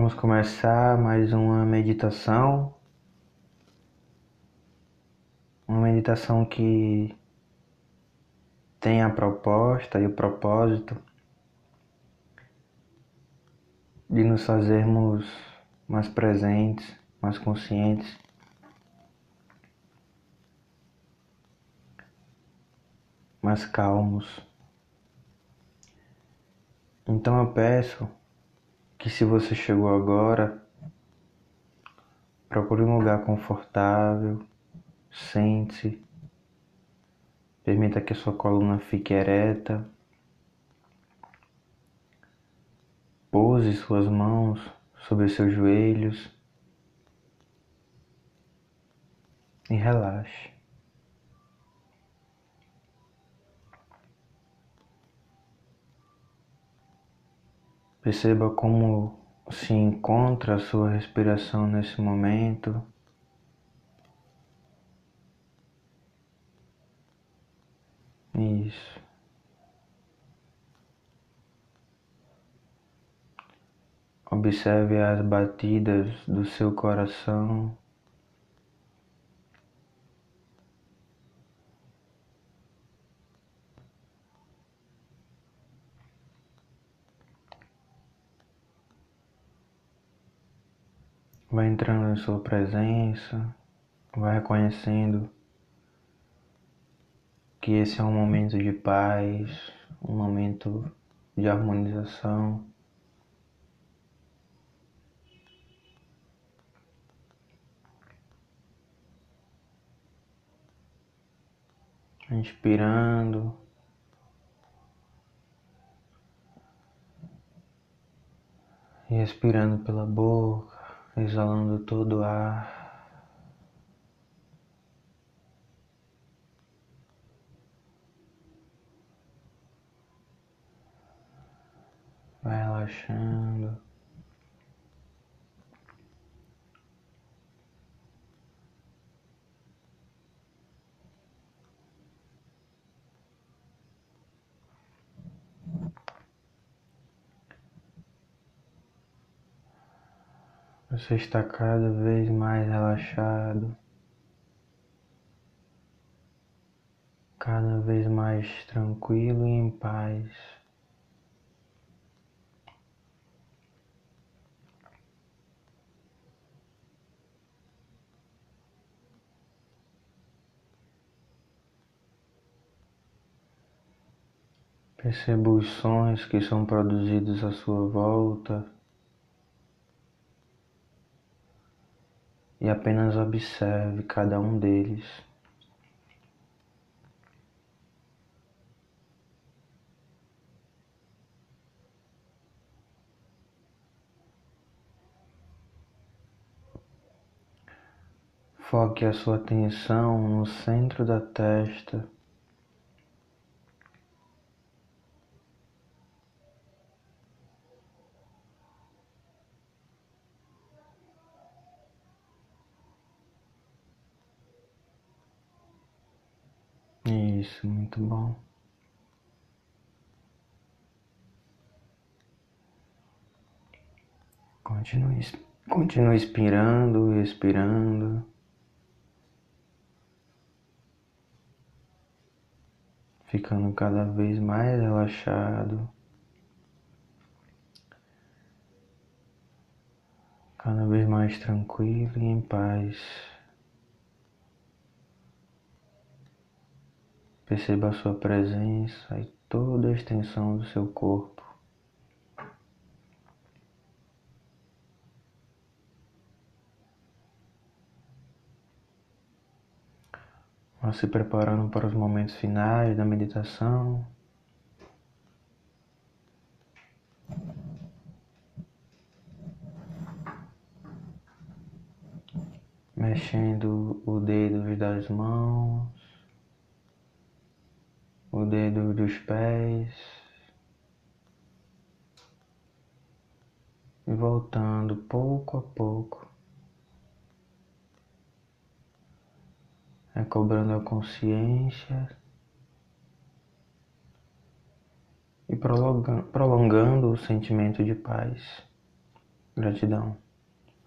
Vamos começar mais uma meditação. Uma meditação que tem a proposta e o propósito de nos fazermos mais presentes, mais conscientes. Mais calmos. Então eu peço que se você chegou agora, procure um lugar confortável, sente-se, permita que a sua coluna fique ereta, pose suas mãos sobre seus joelhos e relaxe. Perceba como se encontra a sua respiração nesse momento. Isso. Observe as batidas do seu coração. Vai entrando em sua presença, vai reconhecendo que esse é um momento de paz, um momento de harmonização. Inspirando. E expirando pela boca exalando todo ar. Vai relaxando. Você está cada vez mais relaxado, cada vez mais tranquilo e em paz. Perceba os sons que são produzidos à sua volta. E apenas observe cada um deles. Foque a sua atenção no centro da testa. Isso, muito bom. Continue, continue inspirando expirando. Ficando cada vez mais relaxado. Cada vez mais tranquilo e em paz. Perceba a sua presença e toda a extensão do seu corpo. Vá se preparando para os momentos finais da meditação. Mexendo o dedo das mãos o dedo dos pés e voltando pouco a pouco, recobrando a consciência e prolongando, o sentimento de paz. Gratidão.